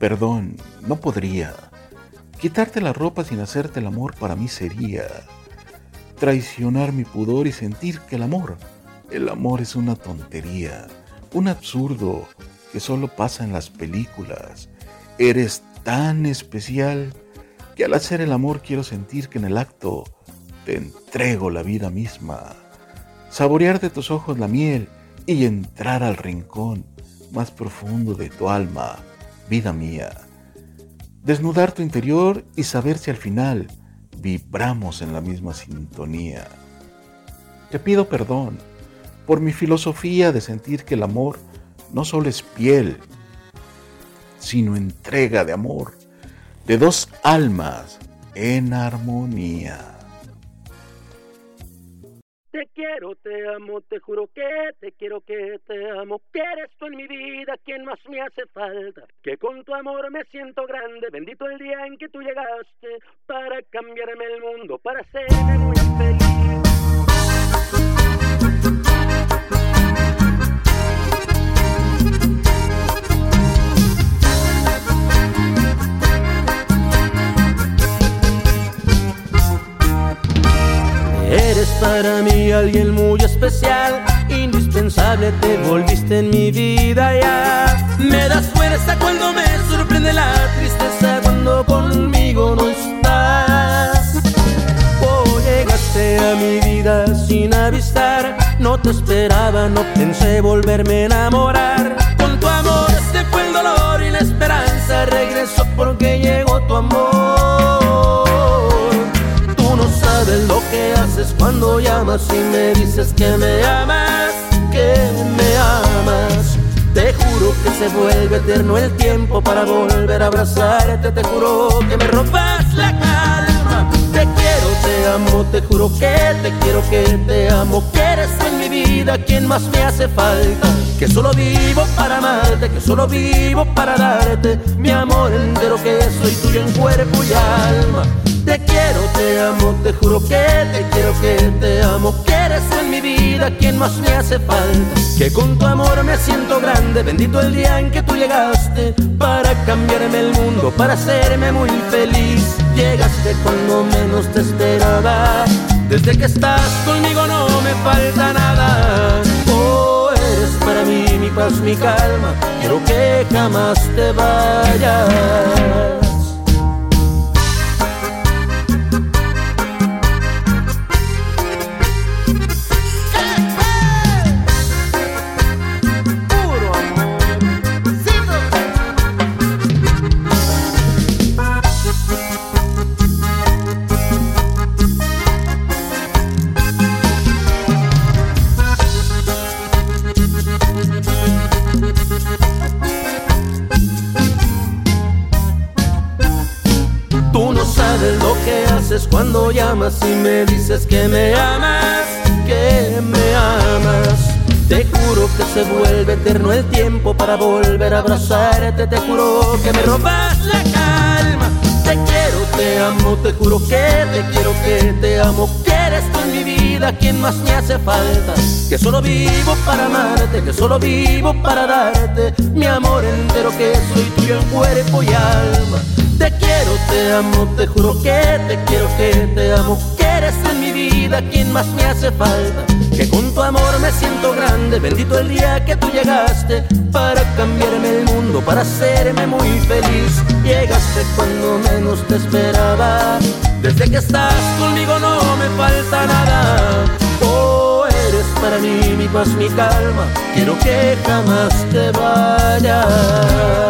Perdón, no podría. Quitarte la ropa sin hacerte el amor para mí sería traicionar mi pudor y sentir que el amor, el amor es una tontería, un absurdo que solo pasa en las películas. Eres tan especial que al hacer el amor quiero sentir que en el acto te entrego la vida misma. Saborear de tus ojos la miel y entrar al rincón más profundo de tu alma, vida mía desnudar tu interior y saber si al final vibramos en la misma sintonía. Te pido perdón por mi filosofía de sentir que el amor no solo es piel, sino entrega de amor de dos almas en armonía. Te quiero, te amo, te juro que te quiero, que te amo, que eres tú en mi vida quien más me hace falta, que con tu amor me siento grande, bendito el día en que tú llegaste para cambiarme el mundo, para hacerme muy feliz. Para mí alguien muy especial, indispensable, te volviste en mi vida ya. Me das fuerza cuando me sorprende la tristeza, cuando conmigo no estás. Oh, llegaste a mi vida sin avisar, no te esperaba, no pensé volverme a enamorar. Con tu amor se fue el dolor y la esperanza, regresó porque llegó tu amor cuando llamas y me dices que me amas, que me amas. Te juro que se vuelve eterno el tiempo para volver a abrazarte. Te juro que me robas la calma. Te quiero, te amo, te juro que te quiero, que te amo. Que eres en mi vida quien más me hace falta. Que solo vivo para amarte, que solo vivo para darte mi amor entero, que soy tuyo en cuerpo y alma. Te quiero, te amo, te juro que te quiero, que te amo, que eres en mi vida quien más me hace falta. Que con tu amor me siento grande, bendito el día en que tú llegaste para cambiarme el mundo, para hacerme muy feliz. Llegaste cuando Desde que estás conmigo no me falta nada. Oh, eres para mí mi paz, mi calma. Quiero que jamás te vayas. Cuando llamas y me dices que me amas, que me amas. Te juro que se vuelve eterno el tiempo para volver a abrazarte. Te juro que me robas la calma. Te quiero, te amo, te juro que te quiero, que te amo. Que eres tú en mi vida quien más me hace falta. Que solo vivo para amarte, que solo vivo para darte mi amor entero, que soy tuyo en cuerpo y alma. Te quiero, te amo, te juro que te quiero, que te amo, que eres en mi vida quien más me hace falta. Que con tu amor me siento grande, bendito el día que tú llegaste para cambiarme el mundo, para hacerme muy feliz. Llegaste cuando menos te esperaba. Desde que estás conmigo no me falta nada. Oh, eres para mí mi paz, mi calma. Quiero que jamás te vayas.